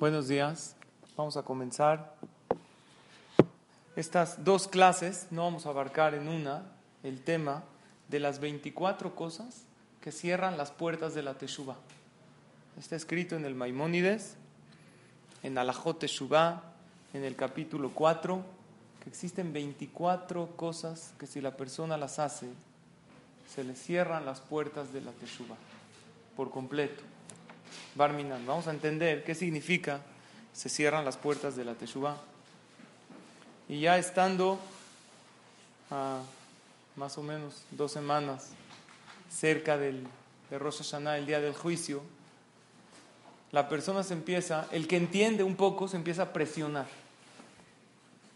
Buenos días. Vamos a comenzar. Estas dos clases no vamos a abarcar en una el tema de las 24 cosas que cierran las puertas de la Teshuvah. Está escrito en el Maimónides, en Alajot Teshuvah, en el capítulo 4, que existen 24 cosas que si la persona las hace, se le cierran las puertas de la Teshuvah por completo. Barminan, vamos a entender qué significa. Se cierran las puertas de la Teshuvah. Y ya estando a más o menos dos semanas cerca del, de Rosh Hashanah, el día del juicio, la persona se empieza, el que entiende un poco, se empieza a presionar,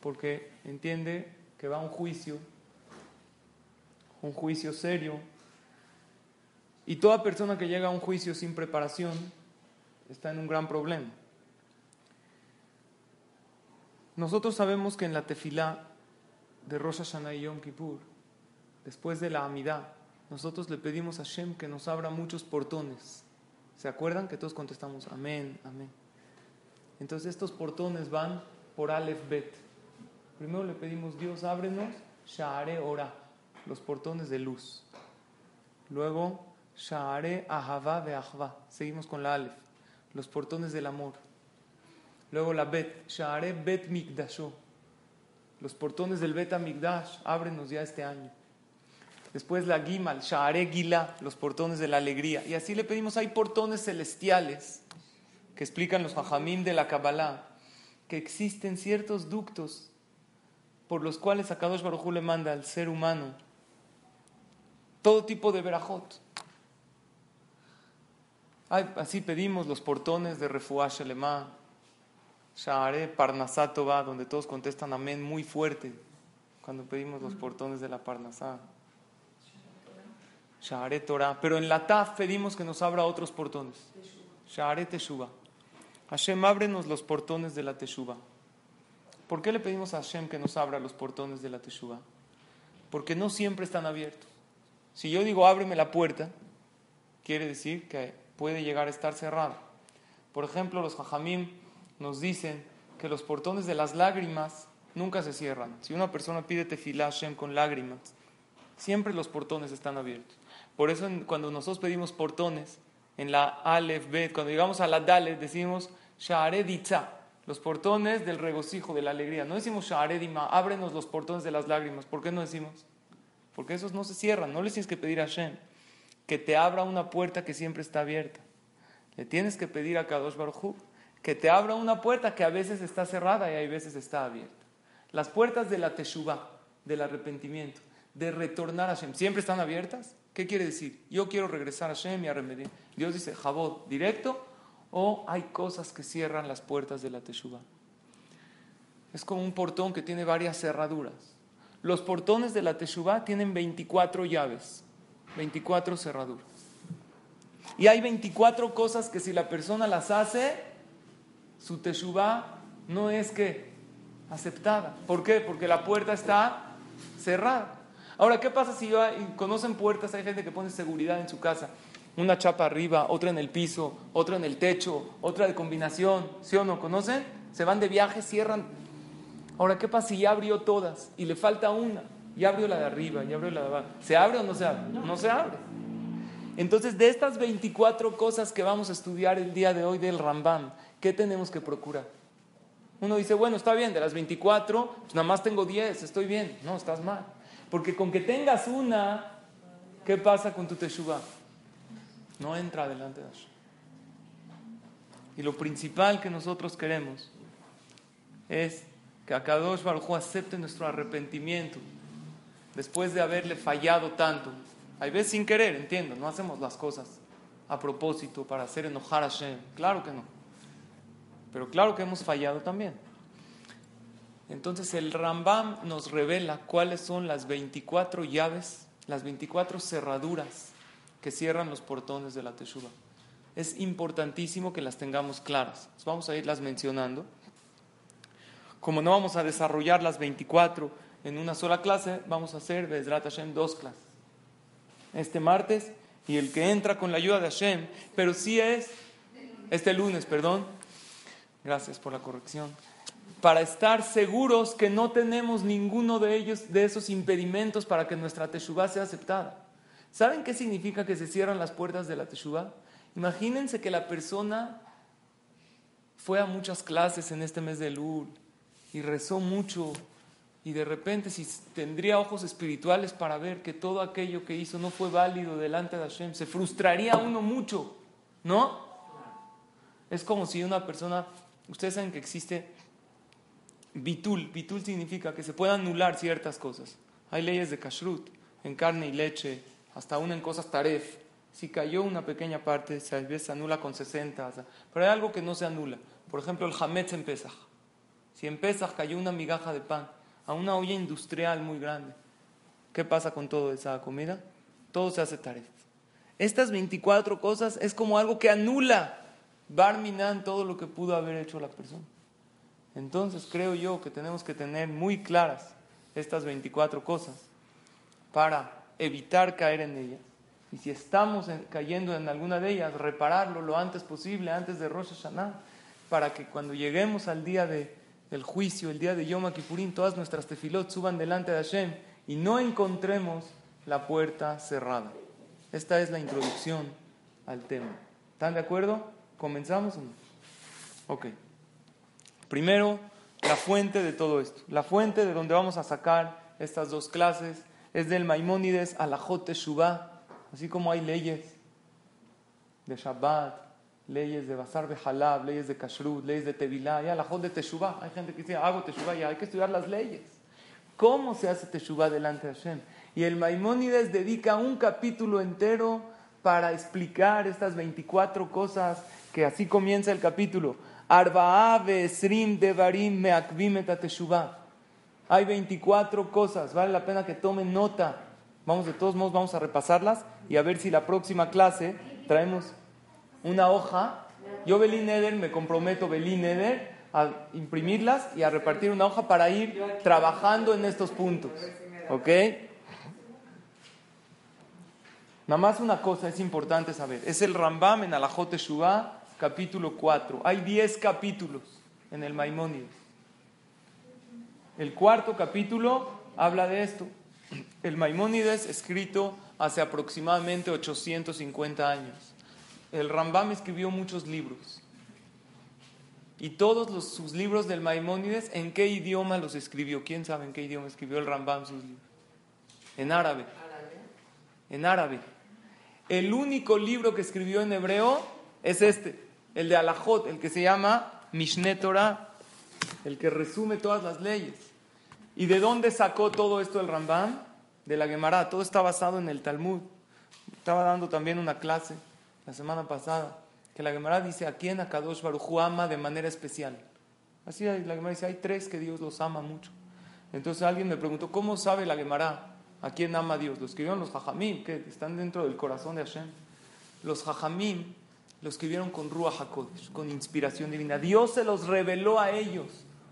porque entiende que va a un juicio, un juicio serio, y toda persona que llega a un juicio sin preparación está en un gran problema. Nosotros sabemos que en la tefilá de Rosh Hashanah y Yom Kippur, después de la amidad, nosotros le pedimos a Shem que nos abra muchos portones. ¿Se acuerdan que todos contestamos amén, amén? Entonces estos portones van por Aleph Bet. Primero le pedimos, Dios, ábrenos Sha'are Ora, los portones de luz. Luego, Sha'are Ahava de Ahva. Seguimos con la Aleph, los portones del amor. Luego la Bet, Sha'are Bet Mikdasho. Los portones del Bet Mikdash, ábrenos ya este año. Después la Gimal, Sha'are Gila, los portones de la alegría. Y así le pedimos, hay portones celestiales que explican los Jajamim de la Kabbalah, que existen ciertos ductos por los cuales Akadosh Baruj Hu le manda al ser humano todo tipo de verajot. Así pedimos los portones de Refuah Shelema, Sha'are Parnasatova, donde todos contestan amén muy fuerte cuando pedimos los portones de la Parnasá. Sha'are Torah. Pero en la Taf pedimos que nos abra otros portones. Sha'are Teshuva. Hashem, ábrenos los portones de la Teshuva. ¿Por qué le pedimos a Hashem que nos abra los portones de la Teshuva? Porque no siempre están abiertos. Si yo digo ábreme la puerta, quiere decir que puede llegar a estar cerrado. Por ejemplo, los Jajamim nos dicen que los portones de las lágrimas nunca se cierran. Si una persona pide tefilá Hashem con lágrimas, siempre los portones están abiertos. Por eso cuando nosotros pedimos portones, en la Aleph, Bet, cuando llegamos a la Dalet, decimos Sha'are los portones del regocijo, de la alegría. No decimos Sha'are Dima, ábrenos los portones de las lágrimas. ¿Por qué no decimos? Porque esos no se cierran. No le tienes que pedir a Hashem que te abra una puerta que siempre está abierta. Le tienes que pedir a Kadosh Baruj que te abra una puerta que a veces está cerrada y a veces está abierta. Las puertas de la Teshuvah, del arrepentimiento, de retornar a Hashem, ¿siempre están abiertas? ¿Qué quiere decir? Yo quiero regresar a Hashem y a. Dios dice, Jabot, directo, o hay cosas que cierran las puertas de la Teshuvah. Es como un portón que tiene varias cerraduras. Los portones de la Teshuvah tienen 24 llaves, 24 cerraduras. Y hay 24 cosas que si la persona las hace, su Teshuvah no es que aceptada. ¿Por qué? Porque la puerta está cerrada. Ahora, ¿qué pasa si conocen puertas? Hay gente que pone seguridad en su casa. Una chapa arriba, otra en el piso, otra en el techo, otra de combinación. ¿Sí o no? ¿Conocen? Se van de viaje, cierran. Ahora, ¿qué pasa si ya abrió todas y le falta una? Ya abrió la de arriba, ya abrió la de abajo. ¿Se abre o no se abre? No se abre. Entonces, de estas 24 cosas que vamos a estudiar el día de hoy del Rambam, ¿qué tenemos que procurar? Uno dice, bueno, está bien, de las 24, pues nada más tengo 10, estoy bien. No, estás mal. Porque con que tengas una, ¿qué pasa con tu teshuva? No entra delante de Hashem. Y lo principal que nosotros queremos es que Akadosh Baruj acepte nuestro arrepentimiento después de haberle fallado tanto. Hay veces sin querer, entiendo, no hacemos las cosas a propósito para hacer enojar a Hashem. Claro que no. Pero claro que hemos fallado también. Entonces el Rambam nos revela cuáles son las 24 llaves, las 24 cerraduras que cierran los portones de la Teshuva. Es importantísimo que las tengamos claras. Vamos a irlas mencionando. Como no vamos a desarrollar las 24 en una sola clase, vamos a hacer Bezrat Hashem dos clases. Este martes y el que entra con la ayuda de Hashem, pero sí es este lunes, perdón. Gracias por la corrección. Para estar seguros que no tenemos ninguno de ellos, de esos impedimentos para que nuestra teshuva sea aceptada. ¿Saben qué significa que se cierran las puertas de la teshuva? Imagínense que la persona fue a muchas clases en este mes de Lul y rezó mucho y de repente si tendría ojos espirituales para ver que todo aquello que hizo no fue válido delante de Hashem, se frustraría uno mucho, ¿no? Es como si una persona, ustedes saben que existe bitul, bitul significa que se puede anular ciertas cosas. Hay leyes de kashrut, en carne y leche, hasta aún en cosas taref. Si cayó una pequeña parte, se anula con 60, pero hay algo que no se anula. Por ejemplo, el hametz en Pesach. Si en Pesach cayó una migaja de pan, a una olla industrial muy grande. ¿Qué pasa con toda esa comida? Todo se hace taref. Estas 24 cosas es como algo que anula Barminan todo lo que pudo haber hecho la persona. Entonces creo yo que tenemos que tener muy claras estas 24 cosas para evitar caer en ellas. Y si estamos cayendo en alguna de ellas, repararlo lo antes posible, antes de Rosh Hashanah, para que cuando lleguemos al día de el juicio, el día de Yom Kippurim, todas nuestras tefilot suban delante de Hashem y no encontremos la puerta cerrada. Esta es la introducción al tema. ¿Están de acuerdo? ¿Comenzamos? Ok. Primero, la fuente de todo esto. La fuente de donde vamos a sacar estas dos clases es del Maimónides a la. Así como hay leyes de Shabbat, leyes de Basar Bejalab, leyes de Kashrut, leyes de Tevilá, ya la de Teshuvah. Hay gente que dice, hago Teshuvah, ya hay que estudiar las leyes. ¿Cómo se hace Teshuvah delante de Hashem? Y el Maimónides dedica un capítulo entero para explicar estas 24 cosas que así comienza el capítulo. Arba'ave Esrim Devarim Meakvim Teshuvah. Hay 24 cosas, vale la pena que tomen nota. Vamos de todos modos, vamos a repasarlas y a ver si la próxima clase traemos una hoja. Yo, Belín Eder, me comprometo, Belín Eder, a imprimirlas y a repartir una hoja para ir trabajando en estos puntos. ¿Ok? Nada más una cosa es importante saber. Es el Rambam en Shuvah, capítulo 4. Hay 10 capítulos en el Maimónides. El cuarto capítulo habla de esto. El Maimónides escrito hace aproximadamente 850 años el Rambam escribió muchos libros. Y todos sus libros del Maimónides, ¿en qué idioma los escribió? ¿Quién sabe en qué idioma escribió el Rambam sus libros? En árabe. En árabe. El único libro que escribió en hebreo es este, el de Alajot, el que se llama Mishneh Torah, el que resume todas las leyes. ¿Y de dónde sacó todo esto el Rambam? De la Gemara. Todo está basado en el Talmud. Estaba dando también una clase la semana pasada, que la Gemara dice a quién Akadosh Baruj ama de manera especial. Así la Gemara dice, hay tres que Dios los ama mucho. Entonces alguien me preguntó, ¿cómo sabe la Gemara a quién ama Dios? Lo escribieron los Jajamim, que están dentro del corazón de Hashem. Los Jajamim lo escribieron con Ruach HaKodesh, con inspiración divina. Dios se los reveló a ellos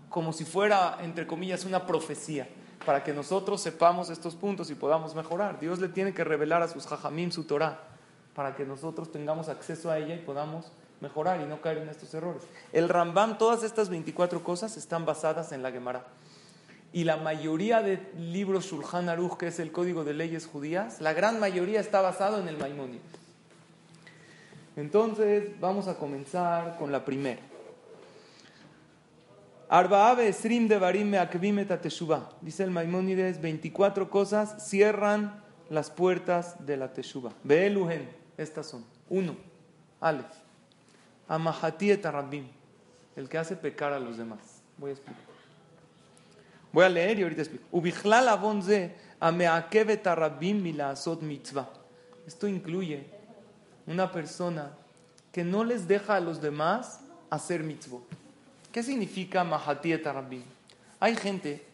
como si fuera, entre comillas, una profecía, para que nosotros sepamos estos puntos y podamos mejorar. Dios le tiene que revelar a sus Jajamim su Torah para que nosotros tengamos acceso a ella y podamos mejorar y no caer en estos errores. El Rambam, todas estas 24 cosas están basadas en la Gemara. Y la mayoría de libros Shulchan Aruch, que es el código de leyes judías, la gran mayoría está basado en el Maimónides. Entonces, vamos a comenzar con la primera. Arbaabe Esrim de Barim Dice el Maimónides, 24 cosas cierran las puertas de la Teshuva. Beeluhen. Estas son. Uno, Aleph. Amahati et El que hace pecar a los demás. Voy a explicar. Voy a leer y ahorita explico. Ubichlal avonze ameakevet arabim milaasot mitzvah. Esto incluye una persona que no les deja a los demás hacer mitzvot. ¿Qué significa mahati et Hay gente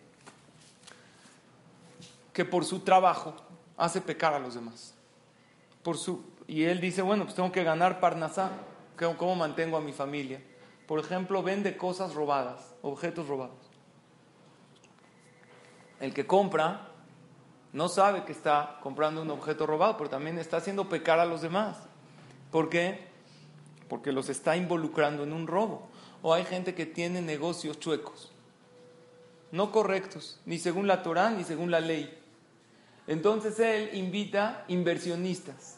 que por su trabajo hace pecar a los demás. Por su, y él dice, bueno, pues tengo que ganar parnasá. ¿Cómo mantengo a mi familia? Por ejemplo, vende cosas robadas, objetos robados. El que compra no sabe que está comprando un objeto robado, pero también está haciendo pecar a los demás. ¿Por qué? porque los está involucrando en un robo. O hay gente que tiene negocios chuecos, no correctos, ni según la Torah ni según la ley. Entonces él invita inversionistas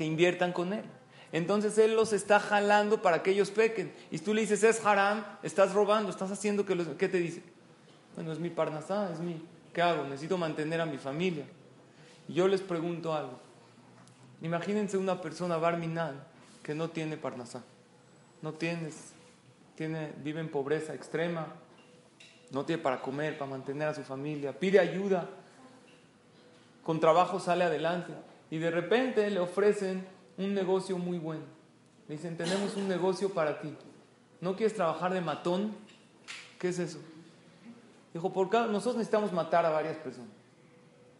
que inviertan con él. Entonces él los está jalando para que ellos pequen. Y tú le dices, es haram, estás robando, estás haciendo que los... ¿Qué te dice? Bueno, es mi parnasá, es mi... ¿Qué hago? Necesito mantener a mi familia. Y yo les pregunto algo. Imagínense una persona barminal que no tiene parnasá. No tienes, tiene, vive en pobreza extrema, no tiene para comer, para mantener a su familia, pide ayuda, con trabajo sale adelante y de repente le ofrecen un negocio muy bueno. Le dicen, tenemos un negocio para ti. ¿No quieres trabajar de matón? ¿Qué es eso? Dijo, por cada, nosotros necesitamos matar a varias personas.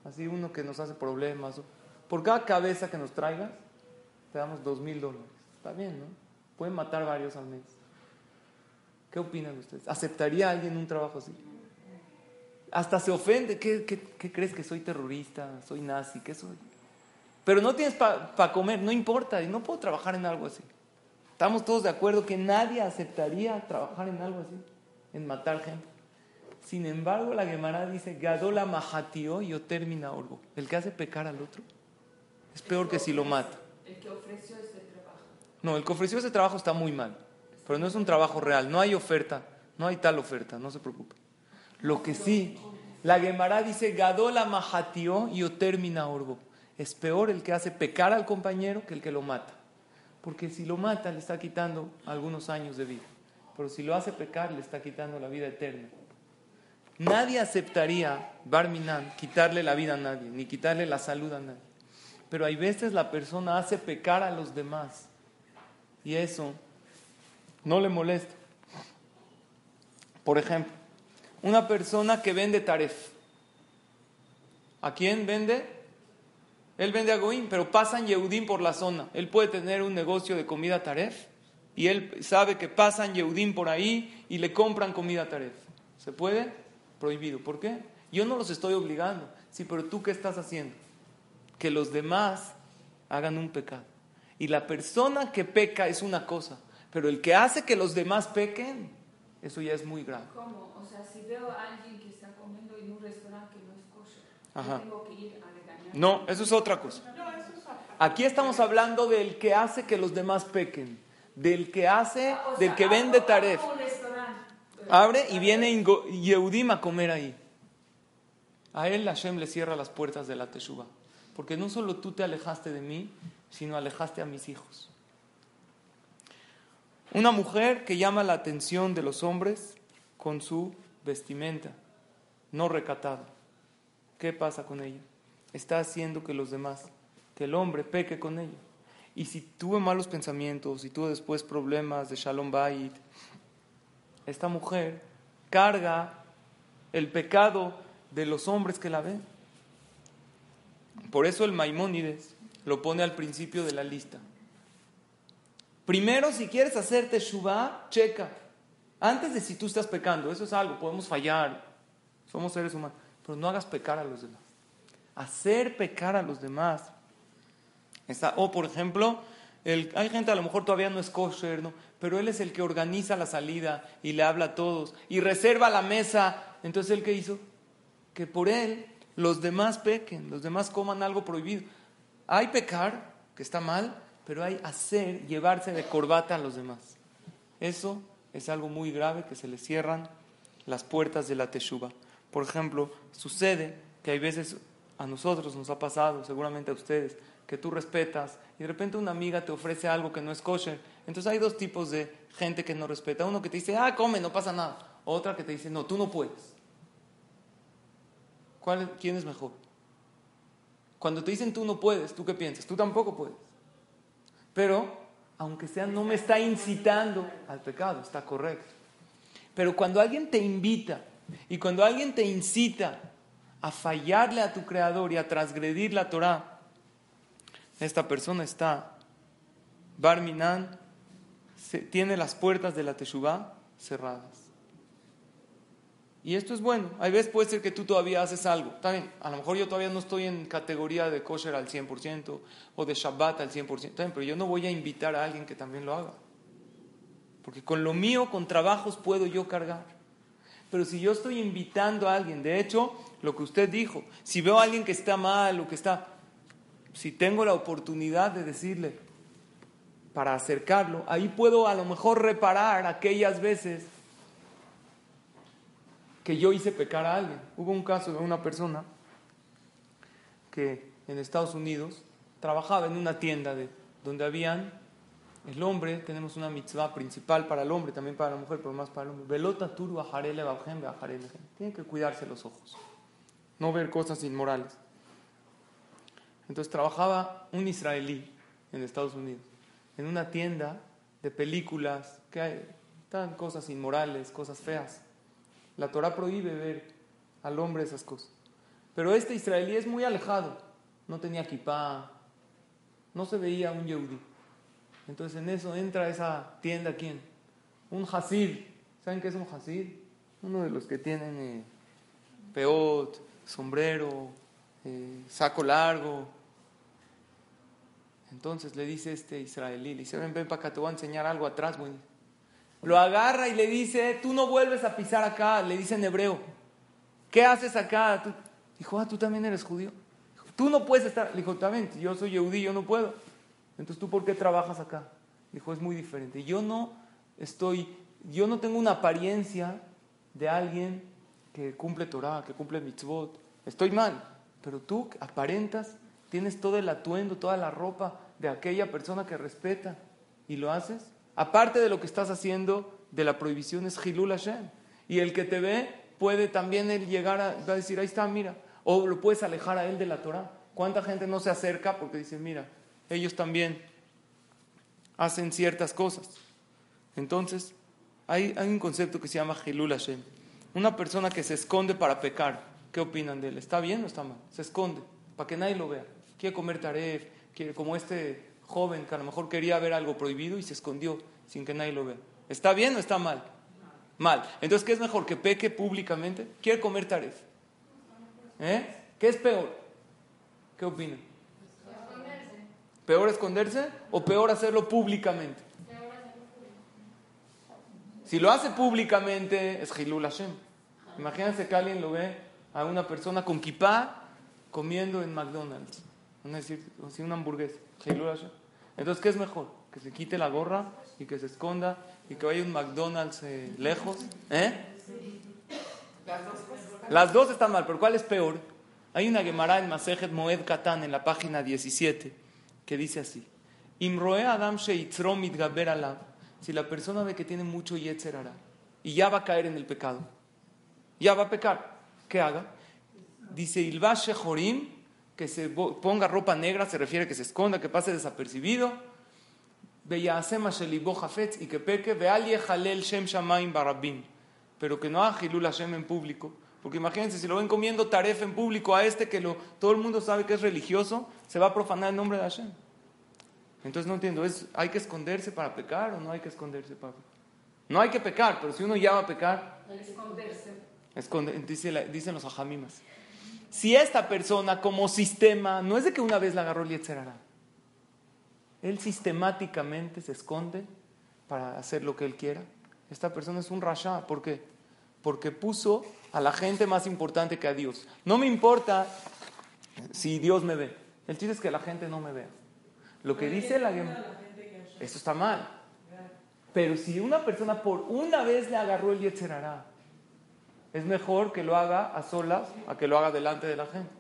Así uno que nos hace problemas. Por cada cabeza que nos traigas, te damos dos mil dólares. Está bien, ¿no? Pueden matar varios al mes. ¿Qué opinan ustedes? ¿Aceptaría alguien un trabajo así? Hasta se ofende. ¿Qué, qué crees que soy terrorista? ¿Soy nazi? ¿Qué soy? Pero no tienes para comer, no importa, y no puedo trabajar en algo así. Estamos todos de acuerdo que nadie aceptaría trabajar en algo así, en matar gente. Sin embargo, la Gemara dice, Gadola majatio yo termina orgo. El que hace pecar al otro es peor que si lo mata. El que ofreció ese trabajo. No, el que ofreció ese trabajo está muy mal, pero no es un trabajo real, no hay oferta, no hay tal oferta, no se preocupe. Lo que sí, la Gemara dice, Gadola majatio yo termina orgo es peor el que hace pecar al compañero que el que lo mata. Porque si lo mata le está quitando algunos años de vida. Pero si lo hace pecar le está quitando la vida eterna. Nadie aceptaría, Barminan, quitarle la vida a nadie, ni quitarle la salud a nadie. Pero hay veces la persona hace pecar a los demás. Y eso no le molesta. Por ejemplo, una persona que vende taref. ¿A quién vende? Él vende a Goim, pero pasan Yehudim por la zona. Él puede tener un negocio de comida taref y él sabe que pasan Yehudim por ahí y le compran comida taref. ¿Se puede? Prohibido. ¿Por qué? Yo no los estoy obligando. Sí, pero tú qué estás haciendo? Que los demás hagan un pecado. Y la persona que peca es una cosa, pero el que hace que los demás pequen, eso ya es muy grave. ¿Cómo? O sea, si veo a alguien que está comiendo en un restaurante que no es kosher, tengo que ir a no, eso es otra cosa. Aquí estamos hablando del que hace que los demás pequen, del que hace, del que vende taref. Abre y viene Yehudim a comer ahí. A él Hashem le cierra las puertas de la Teshuva. Porque no solo tú te alejaste de mí, sino alejaste a mis hijos. Una mujer que llama la atención de los hombres con su vestimenta, no recatada. ¿Qué pasa con ella? Está haciendo que los demás, que el hombre peque con ello. Y si tuve malos pensamientos, si tuve después problemas de Shalom Bait, esta mujer carga el pecado de los hombres que la ven. Por eso el Maimónides lo pone al principio de la lista. Primero, si quieres hacerte Shubá, checa. Antes de si tú estás pecando, eso es algo, podemos fallar, somos seres humanos, pero no hagas pecar a los demás hacer pecar a los demás. o por ejemplo, hay gente a lo mejor todavía no es kosher, pero él es el que organiza la salida y le habla a todos y reserva la mesa. Entonces, ¿él qué hizo? Que por él los demás pequen, los demás coman algo prohibido. Hay pecar, que está mal, pero hay hacer, llevarse de corbata a los demás. Eso es algo muy grave que se le cierran las puertas de la teshuva. Por ejemplo, sucede que hay veces a nosotros nos ha pasado, seguramente a ustedes, que tú respetas y de repente una amiga te ofrece algo que no es kosher. Entonces hay dos tipos de gente que no respeta. Uno que te dice, ah, come, no pasa nada. Otra que te dice, no, tú no puedes. ¿Cuál, ¿Quién es mejor? Cuando te dicen tú no puedes, ¿tú qué piensas? Tú tampoco puedes. Pero, aunque sea, no me está incitando al pecado, está correcto. Pero cuando alguien te invita y cuando alguien te incita a fallarle a tu creador y a transgredir la Torah, esta persona está, Barminan, tiene las puertas de la Teshuvah cerradas. Y esto es bueno. Hay veces puede ser que tú todavía haces algo. También, a lo mejor yo todavía no estoy en categoría de kosher al 100% o de Shabbat al 100%. También, pero yo no voy a invitar a alguien que también lo haga. Porque con lo mío, con trabajos, puedo yo cargar. Pero si yo estoy invitando a alguien, de hecho, lo que usted dijo, si veo a alguien que está mal o que está, si tengo la oportunidad de decirle para acercarlo, ahí puedo a lo mejor reparar aquellas veces que yo hice pecar a alguien. Hubo un caso de una persona que en Estados Unidos trabajaba en una tienda de, donde habían el hombre, tenemos una mitzvah principal para el hombre, también para la mujer, pero más para el hombre. Velota turu Tienen que cuidarse los ojos, no ver cosas inmorales. Entonces trabajaba un israelí en Estados Unidos, en una tienda de películas que hay, cosas inmorales, cosas feas. La Torah prohíbe ver al hombre esas cosas. Pero este israelí es muy alejado. No tenía kippah, no se veía un yehudi. Entonces en eso entra esa tienda, ¿quién? Un hasid. ¿Saben qué es un hasid? Uno de los que tienen eh, peot, sombrero, eh, saco largo. Entonces le dice este israelí, le dice, ven, ven para acá, te voy a enseñar algo atrás, güey. Lo agarra y le dice, tú no vuelves a pisar acá, le dice en hebreo. ¿Qué haces acá? Dijo, ah, tú también eres judío. tú no puedes estar. Le dijo, también, yo soy judío, yo no puedo. Entonces, ¿tú por qué trabajas acá? Dijo, es muy diferente. Yo no estoy, yo no tengo una apariencia de alguien que cumple Torah, que cumple mitzvot. Estoy mal, pero tú aparentas, tienes todo el atuendo, toda la ropa de aquella persona que respeta y lo haces Aparte de lo que estás haciendo de la prohibición es Hilul Hashem. Y el que te ve puede también él llegar a, decir, ahí está, mira. O lo puedes alejar a él de la Torah. ¿Cuánta gente no se acerca porque dice, mira, ellos también hacen ciertas cosas? Entonces, hay, hay un concepto que se llama Hilul Hashem. Una persona que se esconde para pecar, ¿qué opinan de él? ¿Está bien o está mal? Se esconde, para que nadie lo vea. Quiere comer taref, quiere, como este joven que a lo mejor quería ver algo prohibido y se escondió sin que nadie lo vea. ¿Está bien o está mal? Mal. Entonces, ¿qué es mejor? ¿Que peque públicamente? ¿Quiere comer taref? ¿Eh? ¿Qué es peor? ¿Qué opina? ¿Peor esconderse o peor hacerlo públicamente? Si lo hace públicamente es Hilul Hashem. Imagínense que alguien lo ve a una persona con kipá comiendo en McDonald's. decir, una hamburguesa. Hilul Hashem. Entonces, ¿qué es mejor? Que se quite la gorra y que se esconda y que vaya un McDonald's eh, lejos. ¿Eh? Las dos están mal, pero ¿cuál es peor? Hay una Gemara en Masejet Moed Katan en la página 17 que dice así: Imroe Adam Si la persona ve que tiene mucho yetzer y ya va a caer en el pecado, ya va a pecar, ¿qué haga? Dice Ilva Shechorim que se ponga ropa negra, se refiere a que se esconda, que pase desapercibido. y que peque, shem shamaim barabim. Pero que no haga Hilul Hashem en público. Porque imagínense, si lo ven comiendo taref en público a este que lo, todo el mundo sabe que es religioso, se va a profanar el nombre de Hashem. Entonces no entiendo, ¿es, ¿hay que esconderse para pecar o no hay que esconderse para pecar? No hay que pecar, pero si uno ya va a pecar... Esconderse. dicen los ajamimas si esta persona como sistema, no es de que una vez la agarró el él sistemáticamente se esconde para hacer lo que él quiera. Esta persona es un rasha. ¿Por qué? Porque puso a la gente más importante que a Dios. No me importa si Dios me ve. El chiste es que la gente no me vea. Lo que dice la Eso está mal. Pero si una persona por una vez le agarró el Yetzerara es mejor que lo haga a solas a que lo haga delante de la gente.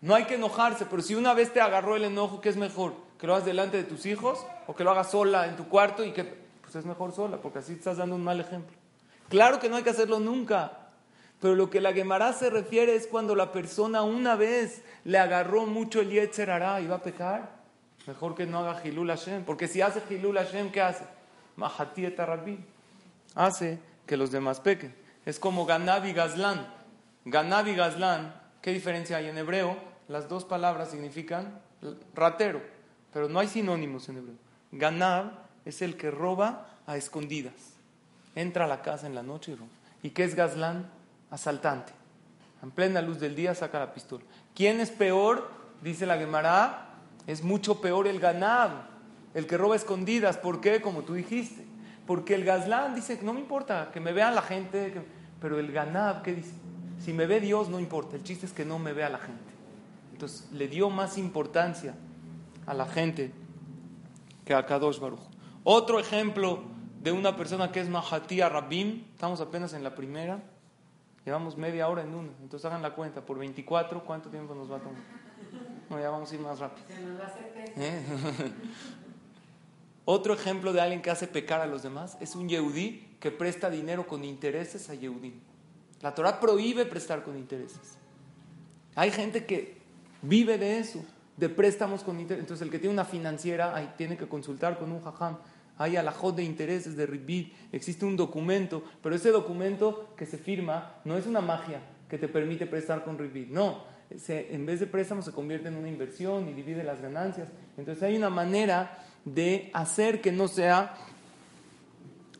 No hay que enojarse, pero si una vez te agarró el enojo, ¿qué es mejor? ¿Que lo hagas delante de tus hijos o que lo hagas sola en tu cuarto y que pues es mejor sola, porque así estás dando un mal ejemplo? Claro que no hay que hacerlo nunca, pero lo que la Gemara se refiere es cuando la persona una vez le agarró mucho el Yetzer y va a pecar. Mejor que no haga Hilul Hashem, porque si hace Hilul Hashem, ¿qué hace? Mahati Rabbi. Hace que los demás pequen. Es como Ganab y Gazlán. Ganab y Gazlán, ¿qué diferencia hay en hebreo? Las dos palabras significan ratero, pero no hay sinónimos en hebreo. Ganab es el que roba a escondidas. Entra a la casa en la noche y roba. ¿Y qué es Gazlán? asaltante. En plena luz del día saca la pistola. ¿Quién es peor? Dice la Gemara, es mucho peor el ganado, el que roba escondidas. ¿Por qué? Como tú dijiste. Porque el gazlán dice, no me importa que me vean la gente, pero el ganado, ¿qué dice? Si me ve Dios, no importa. El chiste es que no me vea la gente. Entonces le dio más importancia a la gente que a Kadosh Baruch. Otro ejemplo de una persona que es Mahatía Rabim, estamos apenas en la primera, llevamos media hora en una, entonces hagan la cuenta, por 24, ¿cuánto tiempo nos va a tomar? No, ya vamos a ir más rápido. ¿Eh? Otro ejemplo de alguien que hace pecar a los demás es un Yehudí que presta dinero con intereses a Yehudí. La Torah prohíbe prestar con intereses. Hay gente que vive de eso, de préstamos con intereses. Entonces el que tiene una financiera ahí tiene que consultar con un jajam hay alajot de intereses de Ribit, existe un documento, pero ese documento que se firma no es una magia que te permite prestar con Ribit, no, en vez de préstamo se convierte en una inversión y divide las ganancias. Entonces hay una manera de hacer que no sea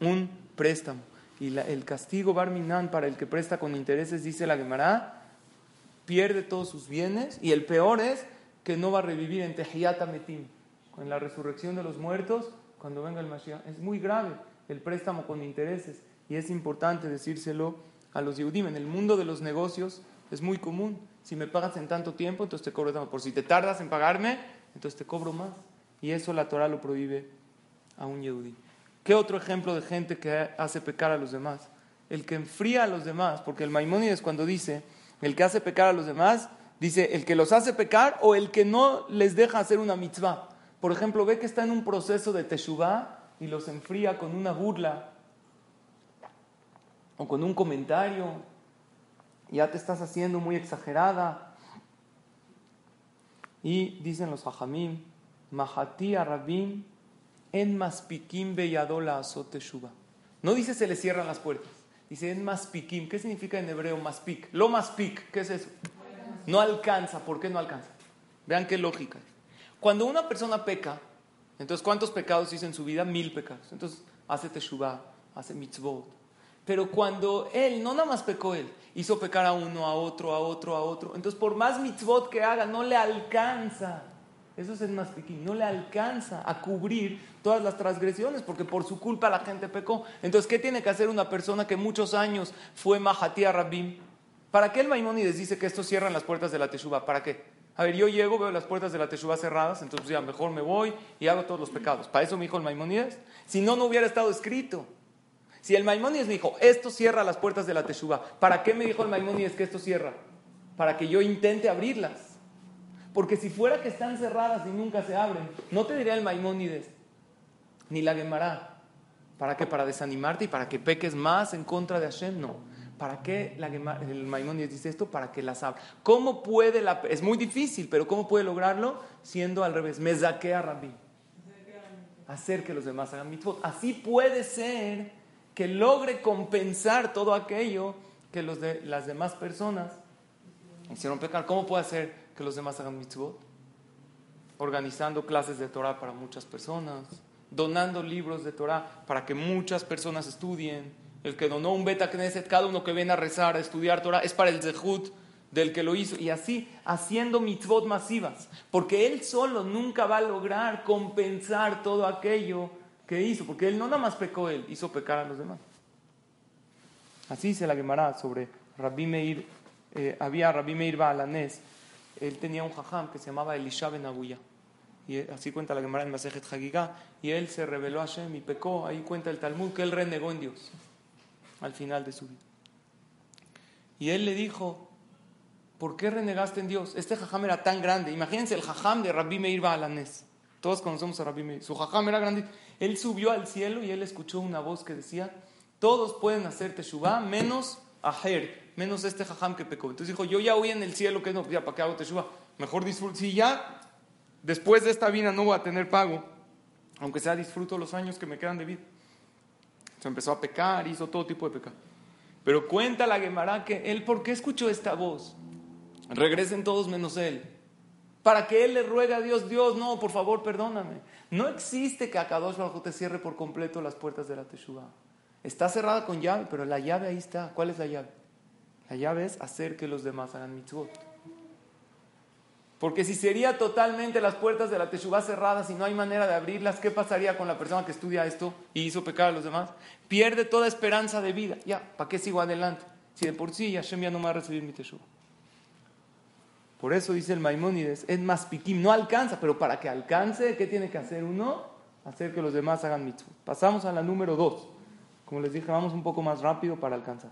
un préstamo. Y el castigo Barminan para el que presta con intereses, dice la Gemara, pierde todos sus bienes y el peor es que no va a revivir en Tehiyat Metim, en la resurrección de los muertos, cuando venga el Mashiach. Es muy grave el préstamo con intereses y es importante decírselo a los Yehudim. En el mundo de los negocios es muy común. Si me pagas en tanto tiempo, entonces te cobro tanto. Por si te tardas en pagarme, entonces te cobro más. Y eso la Torah lo prohíbe a un Yehudí. ¿Qué otro ejemplo de gente que hace pecar a los demás? El que enfría a los demás, porque el Maimónides cuando dice, el que hace pecar a los demás, dice, el que los hace pecar o el que no les deja hacer una mitzvah. Por ejemplo, ve que está en un proceso de teshuvah y los enfría con una burla o con un comentario. Ya te estás haciendo muy exagerada. Y dicen los hajamim, Mahati Arabim en maspikim beyadola azot teshuvah. No dice se le cierran las puertas. Dice en maspikim. ¿Qué significa en hebreo maspik? Lo maspik, ¿qué es eso? No alcanza. ¿Por qué no alcanza? Vean qué lógica. Cuando una persona peca, entonces ¿cuántos pecados hizo en su vida? Mil pecados. Entonces hace teshuvah, hace mitzvot. Pero cuando él, no nada más pecó él, hizo pecar a uno, a otro, a otro, a otro. Entonces por más mitzvot que haga, no le alcanza. Eso es el pequeño. No le alcanza a cubrir todas las transgresiones porque por su culpa la gente pecó. Entonces, ¿qué tiene que hacer una persona que muchos años fue Mahatía Rabim? ¿Para qué el Maimónides dice que esto cierran las puertas de la Teshuvah? ¿Para qué? A ver, yo llego, veo las puertas de la Teshuvah cerradas, entonces ya mejor me voy y hago todos los pecados. ¿Para eso me dijo el Maimónides? Si no, no hubiera estado escrito. Si el Maimónides me dijo, esto cierra las puertas de la Teshuvah, ¿para qué me dijo el Maimónides que esto cierra? Para que yo intente abrirlas. Porque si fuera que están cerradas y nunca se abren, no te diría el Maimónides, ni la Gemara. ¿Para qué? Para desanimarte y para que peques más en contra de Hashem. No. ¿Para qué la, el Maimónides dice esto? Para que las abra. ¿Cómo puede la.? Es muy difícil, pero ¿cómo puede lograrlo? Siendo al revés. Me a Rabí. Hacer que los demás hagan mitzvot. Así puede ser que logre compensar todo aquello que los de, las demás personas hicieron pecar. ¿Cómo puede hacer que los demás hagan mitzvot? Organizando clases de Torah para muchas personas, donando libros de Torah para que muchas personas estudien el que donó un beta Knesset, cada uno que viene a rezar, a estudiar Torah, es para el Zehut del que lo hizo. Y así, haciendo mitzvot masivas. Porque él solo nunca va a lograr compensar todo aquello que hizo. Porque él no nada más pecó él, hizo pecar a los demás. Así se la quemará sobre Rabbi Meir. Eh, había Rabbi Meir Baalanés. Él tenía un jajam que se llamaba Elisha Ben Aguya. Y así cuenta la Gemara en Masejet Hagigah. Y él se reveló a Hashem y pecó. Ahí cuenta el Talmud que él renegó en Dios al final de su vida. Y él le dijo, ¿por qué renegaste en Dios? Este jajam era tan grande. Imagínense el jajam de Rabbi Meir Baalanés. Todos conocemos a Rabbi Meir. Su jajam era grande. Él subió al cielo y él escuchó una voz que decía, todos pueden hacer teshuvah menos Aher, menos este jajam que pecó. Entonces dijo, yo ya voy en el cielo, que no, ya, ¿para qué hago teshuvah? Mejor disfruto. Si ya después de esta vida no voy a tener pago, aunque sea disfruto los años que me quedan de vida. Se empezó a pecar, hizo todo tipo de pecado. Pero cuenta la Gemara que él, ¿por qué escuchó esta voz? Regresen todos menos él. Para que él le ruegue a Dios, Dios, no, por favor, perdóname. No existe que Akadosh Baruj te cierre por completo las puertas de la Teshuvah. Está cerrada con llave, pero la llave ahí está. ¿Cuál es la llave? La llave es hacer que los demás hagan mitzvot. Porque si sería totalmente las puertas de la Teshuvah cerradas y no hay manera de abrirlas, ¿qué pasaría con la persona que estudia esto y hizo pecar a los demás? Pierde toda esperanza de vida. Ya, ¿para qué sigo adelante? Si de por sí Hashem ya no me va a recibir mi Teshuvah. Por eso dice el Maimónides, es más piquim, no alcanza, pero para que alcance, ¿qué tiene que hacer uno? Hacer que los demás hagan mitzvot. Pasamos a la número dos. Como les dije, vamos un poco más rápido para alcanzar.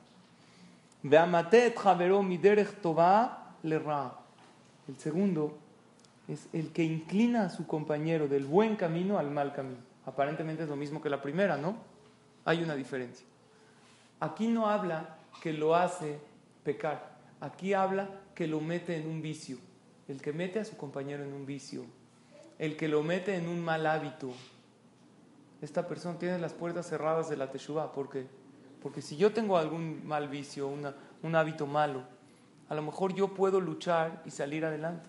El segundo es el que inclina a su compañero del buen camino al mal camino. Aparentemente es lo mismo que la primera, ¿no? Hay una diferencia. Aquí no habla que lo hace pecar. Aquí habla que lo mete en un vicio. El que mete a su compañero en un vicio. El que lo mete en un mal hábito. Esta persona tiene las puertas cerradas de la teshuva. ¿Por qué? Porque si yo tengo algún mal vicio, un hábito malo, a lo mejor yo puedo luchar y salir adelante.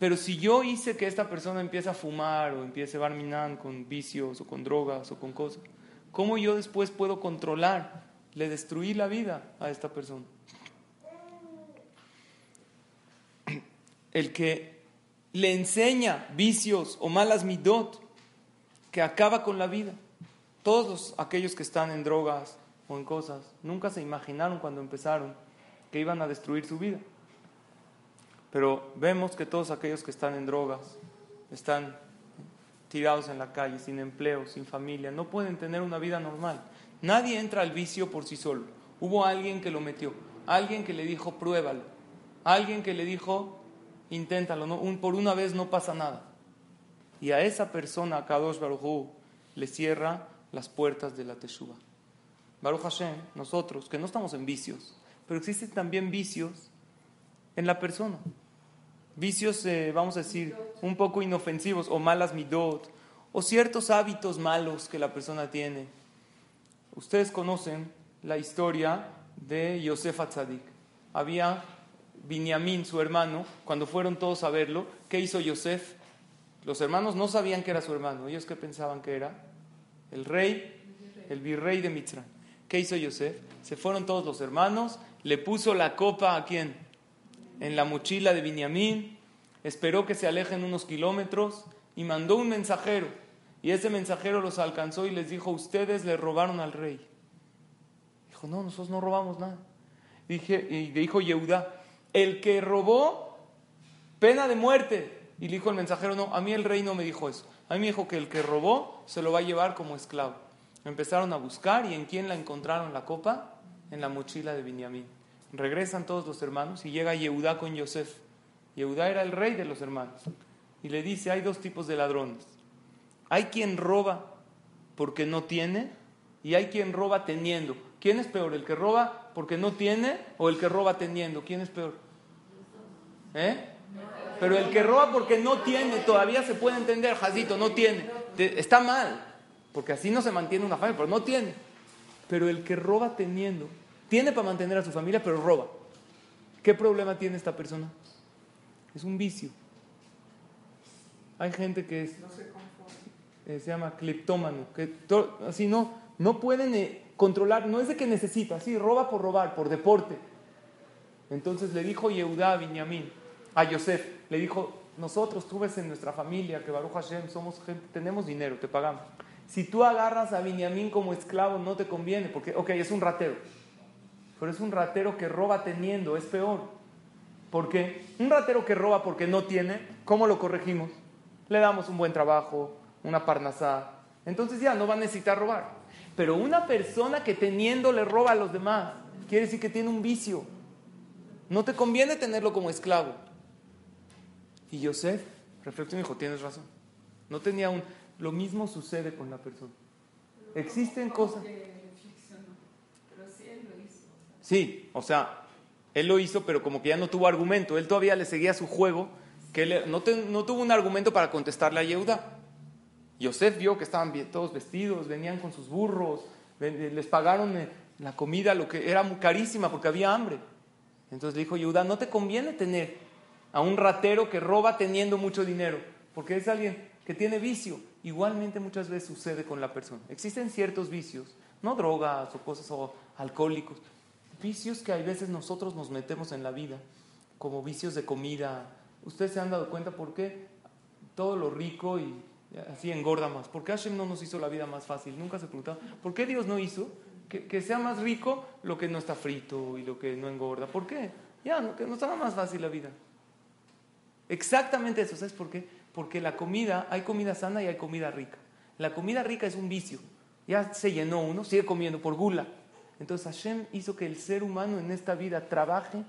Pero si yo hice que esta persona empiece a fumar o empiece a barminar con vicios o con drogas o con cosas, ¿cómo yo después puedo controlar? Le destruí la vida a esta persona. El que le enseña vicios o malas midot, que acaba con la vida. Todos aquellos que están en drogas o en cosas, nunca se imaginaron cuando empezaron que iban a destruir su vida. Pero vemos que todos aquellos que están en drogas, están tirados en la calle, sin empleo, sin familia, no pueden tener una vida normal. Nadie entra al vicio por sí solo. Hubo alguien que lo metió, alguien que le dijo pruébalo, alguien que le dijo inténtalo, no, por una vez no pasa nada. Y a esa persona, a Kadosh Baruj le cierra las puertas de la Teshuva. Baruch Hashem, nosotros, que no estamos en vicios, pero existen también vicios en la persona. Vicios, eh, vamos a decir, un poco inofensivos o malas midot o ciertos hábitos malos que la persona tiene. Ustedes conocen la historia de Yosef Atzadik. Había Binyamin, su hermano, cuando fueron todos a verlo, ¿qué hizo Yosef? Los hermanos no sabían que era su hermano. ¿Ellos qué pensaban que era? El rey, el virrey de Mitzrayim. ¿Qué hizo Yosef? Se fueron todos los hermanos le puso la copa a quién? En la mochila de Binyamin, esperó que se alejen unos kilómetros y mandó un mensajero. Y ese mensajero los alcanzó y les dijo, ustedes le robaron al rey. Dijo, no, nosotros no robamos nada. Dije, y dijo Yehuda, el que robó, pena de muerte. Y le dijo el mensajero, no, a mí el rey no me dijo eso. A mí me dijo que el que robó se lo va a llevar como esclavo. Empezaron a buscar y en quién la encontraron la copa? en la mochila de Binyamin. Regresan todos los hermanos y llega Yehudá con Yosef. Yehudá era el rey de los hermanos. Y le dice, hay dos tipos de ladrones. Hay quien roba porque no tiene y hay quien roba teniendo. ¿Quién es peor? ¿El que roba porque no tiene o el que roba teniendo? ¿Quién es peor? ¿Eh? Pero el que roba porque no tiene, todavía se puede entender, Jazito, no tiene. Está mal, porque así no se mantiene una familia, pero no tiene. Pero el que roba teniendo, tiene para mantener a su familia, pero roba. ¿Qué problema tiene esta persona? Es un vicio. Hay gente que es, eh, se llama cleptómano, que así no, no pueden eh, controlar, no es de que necesita, así roba por robar, por deporte. Entonces le dijo Yehudá a Binyamin, a Yosef, le dijo, nosotros, tú ves en nuestra familia que Baruch Hashem somos gente, tenemos dinero, te pagamos. Si tú agarras a Binyamin como esclavo, no te conviene, porque, ok, es un ratero pero es un ratero que roba teniendo, es peor. Porque un ratero que roba porque no tiene, ¿cómo lo corregimos? Le damos un buen trabajo, una parnasá. Entonces ya no va a necesitar robar. Pero una persona que teniendo le roba a los demás, quiere decir que tiene un vicio. No te conviene tenerlo como esclavo. Y Yosef reflexionó y dijo, tienes razón. No tenía un... Lo mismo sucede con la persona. Existen cosas... Sí, o sea, él lo hizo, pero como que ya no tuvo argumento. Él todavía le seguía su juego, que él no, tuvo un argumento para contestarle a Yehuda. Yosef vio que estaban todos vestidos, venían con sus burros, les pagaron eh, la comida, lo que era muy carísima porque había hambre. Entonces le dijo Yehuda, no te conviene tener a un ratero que roba teniendo mucho dinero, porque es alguien que tiene vicio. Igualmente muchas veces sucede con la persona. Existen ciertos vicios, no drogas o cosas o alcohólicos, vicios que hay veces nosotros nos metemos en la vida, como vicios de comida. Ustedes se han dado cuenta por qué todo lo rico y así engorda más. ¿Por qué Hashem no nos hizo la vida más fácil? Nunca se preguntaron. ¿Por qué Dios no hizo que, sea más rico lo que no está frito y lo que no engorda? ¿Por qué? Ya, que nos más fácil la vida. Exactamente eso. ¿Sabes por qué? Porque la comida, hay comida sana y hay comida rica. La comida rica es un vicio. Ya se llenó uno, sigue comiendo por gula. Entonces Hashem hizo que el ser humano en esta vida trabaje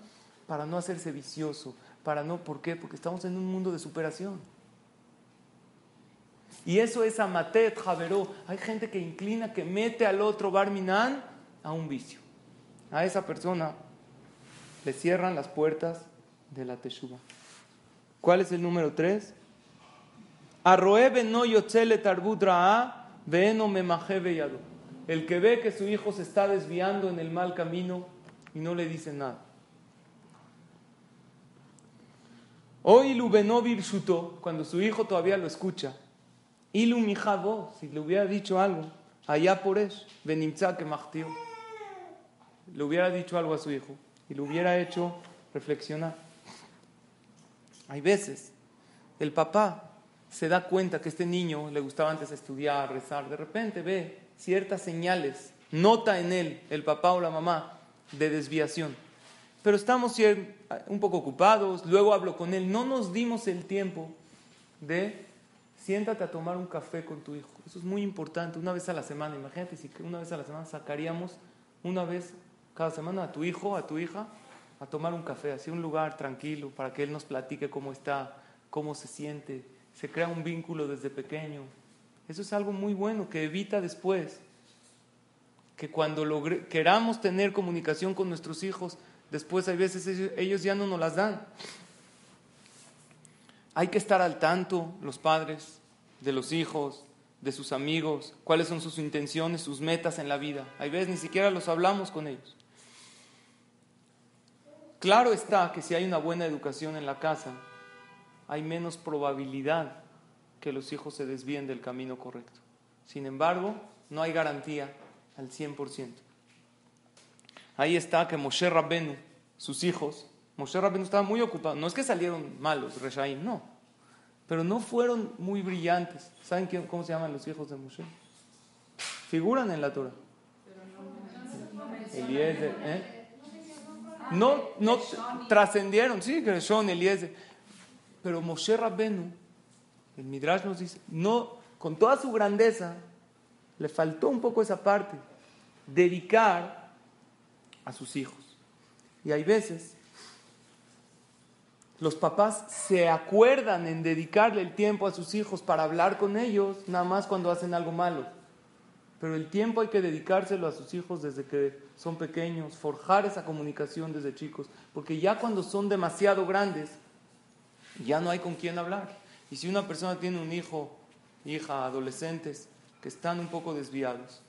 para no hacerse vicioso, para no, ¿por qué? Porque estamos en un mundo de superación. Y eso es amatet, javeró. Hay gente que inclina, que mete al otro barminan a un vicio. A esa persona le cierran las puertas de la teshuva. ¿Cuál es el número tres? Arroebe no yotzele tarbudra veno yado. El que ve que su hijo se está desviando en el mal camino y no le dice nada. Hoy Lubenovir Shuto, cuando su hijo todavía lo escucha, Ilu si le hubiera dicho algo, allá por eso, Benimza que le hubiera dicho algo a su hijo y le hubiera hecho reflexionar. Hay veces el papá se da cuenta que este niño le gustaba antes estudiar, rezar, de repente ve ciertas señales, nota en él, el papá o la mamá, de desviación. Pero estamos un poco ocupados, luego hablo con él, no nos dimos el tiempo de siéntate a tomar un café con tu hijo. Eso es muy importante, una vez a la semana. Imagínate si una vez a la semana sacaríamos una vez cada semana a tu hijo, a tu hija, a tomar un café, así un lugar tranquilo, para que él nos platique cómo está, cómo se siente. Se crea un vínculo desde pequeño. Eso es algo muy bueno que evita después que cuando queramos tener comunicación con nuestros hijos, después hay veces ellos ya no nos las dan. Hay que estar al tanto, los padres, de los hijos, de sus amigos, cuáles son sus intenciones, sus metas en la vida. Hay veces ni siquiera los hablamos con ellos. Claro está que si hay una buena educación en la casa, hay menos probabilidad que los hijos se desvíen del camino correcto. Sin embargo, no hay garantía al 100%. Ahí está que Moshe Rabbenu, sus hijos, Moshe Rabbeinu estaba muy ocupado. No es que salieron malos, Reshaim, no. Pero no fueron muy brillantes. ¿Saben cómo se llaman los hijos de Moshe? Figuran en la Torah. Eliezer, ¿eh? No, no trascendieron, sí, Gershon, Eliezer. Pero Moshe Rabbenu, el Midrash nos dice, no, con toda su grandeza, le faltó un poco esa parte, dedicar a sus hijos. Y hay veces los papás se acuerdan en dedicarle el tiempo a sus hijos para hablar con ellos, nada más cuando hacen algo malo. Pero el tiempo hay que dedicárselo a sus hijos desde que son pequeños, forjar esa comunicación desde chicos, porque ya cuando son demasiado grandes, ya no hay con quién hablar. Y si una persona tiene un hijo, hija, adolescentes, que están un poco desviados,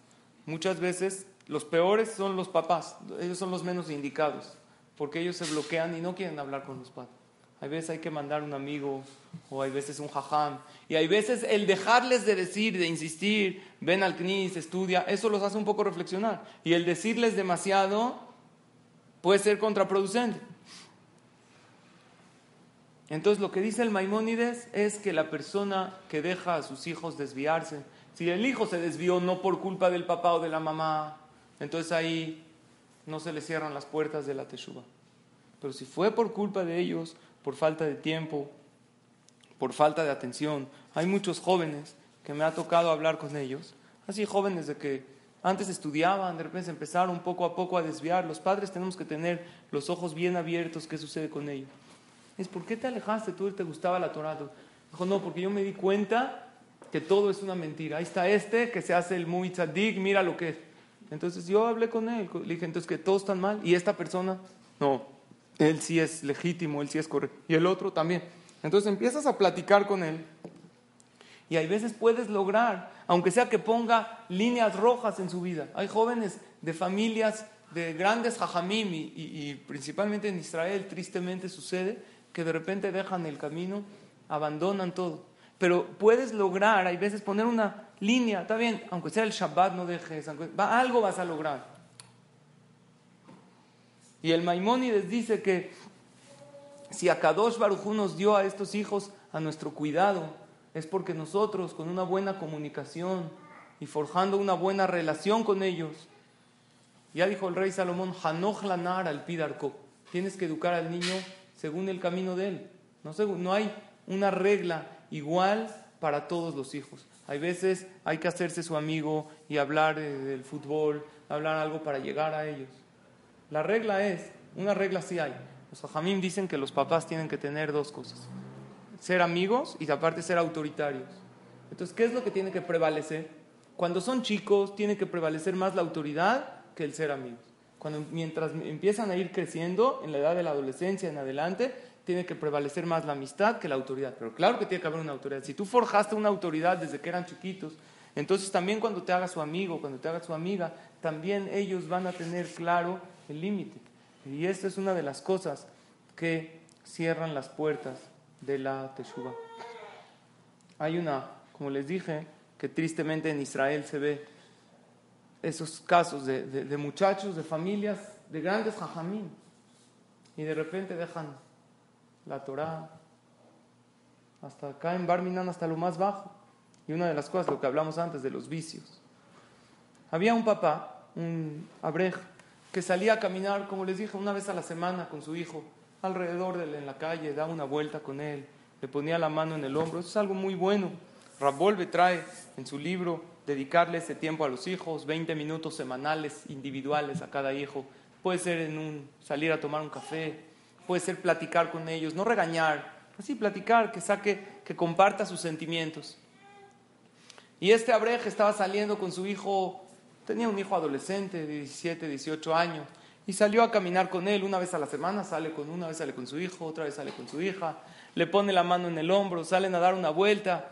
muchas veces los peores son los papás, ellos son los menos indicados, porque ellos se bloquean y no quieren hablar con los padres. Hay veces hay que mandar un amigo o hay veces un jajam. Y hay veces el dejarles de decir, de insistir, ven al CNIS, estudia, eso los hace un poco reflexionar. Y el decirles demasiado puede ser contraproducente. Entonces lo que dice el Maimónides es que la persona que deja a sus hijos desviarse, si el hijo se desvió no por culpa del papá o de la mamá, entonces ahí no se le cierran las puertas de la teshuva. Pero si fue por culpa de ellos, por falta de tiempo, por falta de atención. Hay muchos jóvenes que me ha tocado hablar con ellos, así jóvenes de que antes estudiaban, de repente empezaron poco a poco a desviar. Los padres tenemos que tener los ojos bien abiertos, ¿qué sucede con ellos? Es, ¿por qué te alejaste? ¿Tú te gustaba la Torah? Dijo, no, porque yo me di cuenta que todo es una mentira. Ahí está este que se hace el muy tzadik, mira lo que es. Entonces yo hablé con él, le dije, entonces que todos están mal. Y esta persona, no, él sí es legítimo, él sí es correcto. Y el otro también. Entonces empiezas a platicar con él. Y hay veces puedes lograr, aunque sea que ponga líneas rojas en su vida. Hay jóvenes de familias de grandes jajamim y, y, principalmente en Israel, tristemente sucede que de repente dejan el camino, abandonan todo. Pero puedes lograr, hay veces poner una línea, está bien, aunque sea el Shabbat no dejes, algo vas a lograr. Y el Maimónides dice que si Akadosh Barujú nos dio a estos hijos a nuestro cuidado, es porque nosotros, con una buena comunicación y forjando una buena relación con ellos, ya dijo el rey Salomón, Hanoch lanar al pidarko, tienes que educar al niño según el camino de él. No, no hay una regla igual para todos los hijos. Hay veces hay que hacerse su amigo y hablar del fútbol, hablar algo para llegar a ellos. La regla es, una regla sí hay. Los ajamim dicen que los papás tienen que tener dos cosas. Ser amigos y aparte ser autoritarios. Entonces, ¿qué es lo que tiene que prevalecer? Cuando son chicos, tiene que prevalecer más la autoridad que el ser amigos. Cuando, mientras empiezan a ir creciendo, en la edad de la adolescencia en adelante, tiene que prevalecer más la amistad que la autoridad. Pero claro que tiene que haber una autoridad. Si tú forjaste una autoridad desde que eran chiquitos, entonces también cuando te haga su amigo, cuando te haga su amiga, también ellos van a tener claro límite. Y esta es una de las cosas que cierran las puertas de la Teshuva. Hay una, como les dije, que tristemente en Israel se ve esos casos de, muchachos, de familias, de grandes jajamín, y de repente dejan la Torah, hasta acá en Barminan, hasta lo más bajo. Y una de las cosas, lo que hablamos antes de los vicios. Había un papá, un abrej, que salía a caminar, como les dije, una vez a la semana con su hijo, alrededor de él en la calle, daba una vuelta con él, le ponía la mano en el hombro. Eso es algo muy bueno. Rabolve trae en su libro dedicarle ese tiempo a los hijos, 20 minutos semanales individuales a cada hijo. Puede ser en un salir a tomar un café, puede ser platicar con ellos, no regañar, así platicar, que saque, que comparta sus sentimientos. Y este abreje estaba saliendo con su hijo, tenía un hijo adolescente de 17, 18 años, y salió a caminar con él una vez a la semana, sale con una vez sale con su hijo, otra vez sale con su hija, le pone la mano en el hombro, salen a dar una vuelta.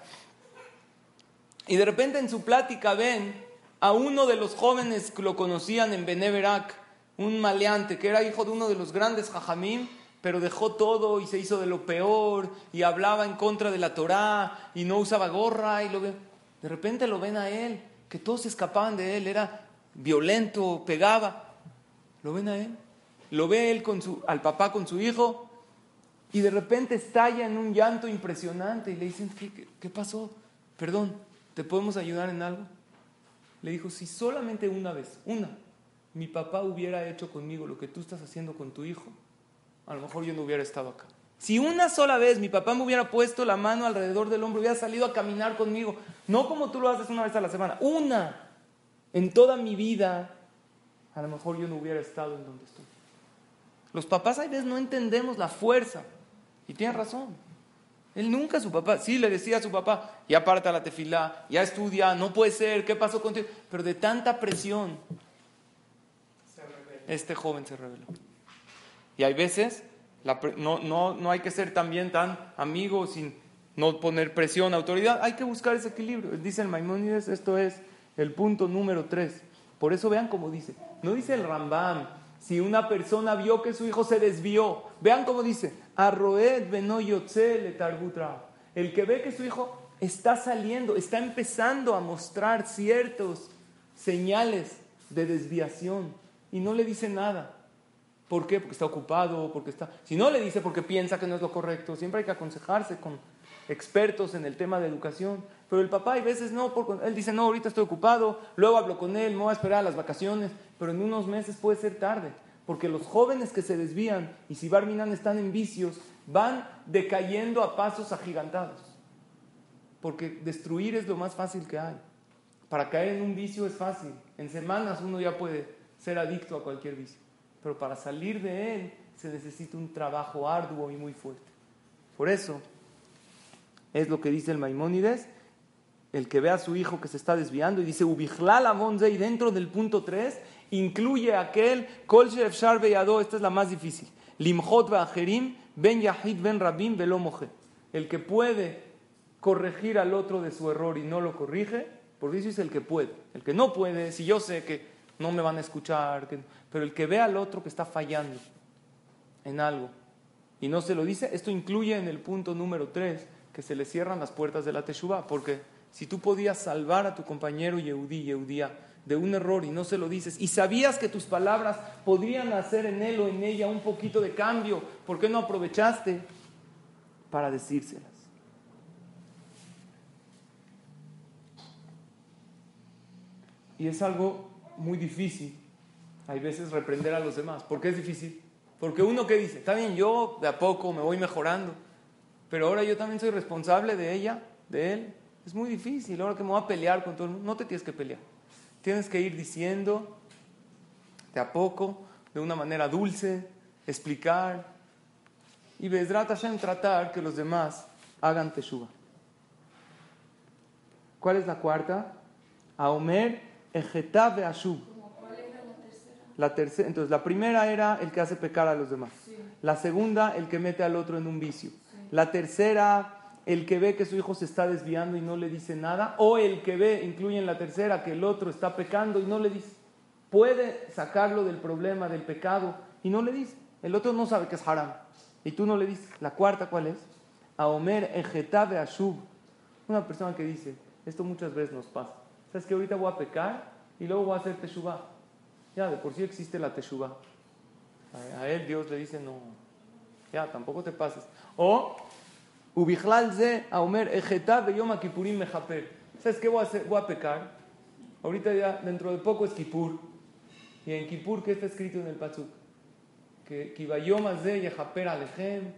Y de repente en su plática ven a uno de los jóvenes que lo conocían en Beneverac, un maleante que era hijo de uno de los grandes jajamim, pero dejó todo y se hizo de lo peor y hablaba en contra de la Torá y no usaba gorra y lo De repente lo ven a él, que todos escapaban de él, era violento, pegaba. Lo ven a él, lo ve él con su, al papá con su hijo y de repente estalla en un llanto impresionante y le dicen, ¿qué, qué pasó? Perdón, ¿te podemos ayudar en algo? Le dijo, si solamente una vez, una, mi papá hubiera hecho conmigo lo que tú estás haciendo con tu hijo, a lo mejor yo no hubiera estado acá. Si una sola vez mi papá me hubiera puesto la mano alrededor del hombro, hubiera salido a caminar conmigo, no como tú lo haces una vez a la semana, una en toda mi vida, a lo mejor yo no hubiera estado en donde estoy. Los papás a veces no entendemos la fuerza, y tiene razón. Él nunca, su papá, sí le decía a su papá, ya aparta la tefilá, ya estudia, no puede ser, ¿qué pasó contigo? Pero de tanta presión, este joven se reveló. Y hay veces, no, no, no hay que ser también tan amigos sin no poner presión, autoridad, hay que buscar ese equilibrio. Dice el Maimónides, esto es el punto número tres. Por eso vean cómo dice, no dice el Rambam, si una persona vio que su hijo se desvió, vean cómo dice, Arroed le tarbutra. El que ve que su hijo está saliendo, está empezando a mostrar ciertos señales de desviación y no le dice nada. ¿Por qué? Porque está ocupado, porque está... Si no le dice porque piensa que no es lo correcto, siempre hay que aconsejarse con expertos en el tema de educación. Pero el papá hay veces no, porque él dice, no, ahorita estoy ocupado, luego hablo con él, me voy a esperar a las vacaciones, pero en unos meses puede ser tarde. Porque los jóvenes que se desvían y si Barminan están en vicios, van decayendo a pasos agigantados. Porque destruir es lo más fácil que hay. Para caer en un vicio es fácil. En semanas uno ya puede ser adicto a cualquier vicio pero para salir de él se necesita un trabajo arduo y muy fuerte. Por eso es lo que dice el Maimónides, el que ve a su hijo que se está desviando y dice, y dentro del punto 3 incluye aquel, Kol Yado, esta es la más difícil, Limhot Ben Yahid Ben Rabim el que puede corregir al otro de su error y no lo corrige, por eso es el que puede. El que no puede, si yo sé que no me van a escuchar, pero el que ve al otro que está fallando en algo y no se lo dice, esto incluye en el punto número 3 que se le cierran las puertas de la Teshuvah, porque si tú podías salvar a tu compañero Yehudí, Yehudía, de un error y no se lo dices, y sabías que tus palabras podrían hacer en él o en ella un poquito de cambio, ¿por qué no aprovechaste para decírselas? Y es algo muy difícil, hay veces reprender a los demás. ¿Por qué es difícil? Porque uno que dice, está bien, yo de a poco me voy mejorando, pero ahora yo también soy responsable de ella, de él. Es muy difícil, ahora que me voy a pelear con todo el mundo, no te tienes que pelear. Tienes que ir diciendo de a poco, de una manera dulce, explicar. Y Bezrat Hashem tratar que los demás hagan teshuva. ¿Cuál es la cuarta? Aomer Ejetabe Ashub. La tercera, entonces, la primera era el que hace pecar a los demás. La segunda, el que mete al otro en un vicio. La tercera, el que ve que su hijo se está desviando y no le dice nada. O el que ve, incluye en la tercera, que el otro está pecando y no le dice. Puede sacarlo del problema, del pecado, y no le dice. El otro no sabe que es haram. Y tú no le dices. La cuarta, ¿cuál es? A Omer Ejetabe Ashub. Una persona que dice, esto muchas veces nos pasa. ¿Sabes que ahorita voy a pecar y luego voy a hacer teshuvah? Ya, de por sí existe la teshuva. A él Dios le dice, no, ya, tampoco te pases. O, ubichlal ze, aumer, ejeta de yom kipurim mejaper. ¿Sabes qué voy a hacer? Voy a pecar. Ahorita ya, dentro de poco es Kipur. Y en Kipur, ¿qué está escrito en el Pazuk? Que kivayom ze yehaper alechem.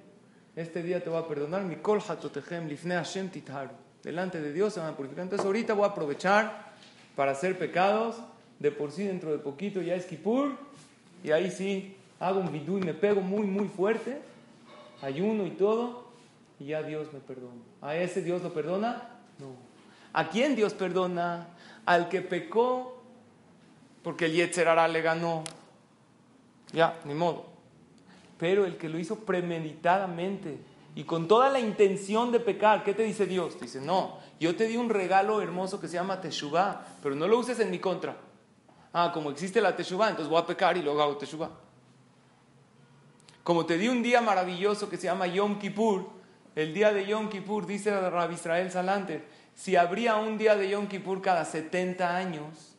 Este día te voy a perdonar. Mikol hatotehem lifne Hashem titharu. Delante de Dios se van a purificar. Entonces ahorita voy a aprovechar para hacer pecados de por sí dentro de poquito ya es Kippur, y ahí sí hago un vidú y me pego muy, muy fuerte, ayuno y todo, y ya Dios me perdona. ¿A ese Dios lo perdona? No. ¿A quién Dios perdona? Al que pecó porque el Yetzerara le ganó. Ya, ni modo. Pero el que lo hizo premeditadamente y con toda la intención de pecar, ¿qué te dice Dios? Te dice, no, yo te di un regalo hermoso que se llama Teshuvah, pero no lo uses en mi contra. Ah, como existe la Teshuvah, entonces voy a pecar y luego hago Teshuvah. Como te di un día maravilloso que se llama Yom Kippur, el día de Yom Kippur, dice Rabbi Israel Salante, si habría un día de Yom Kippur cada 70 años,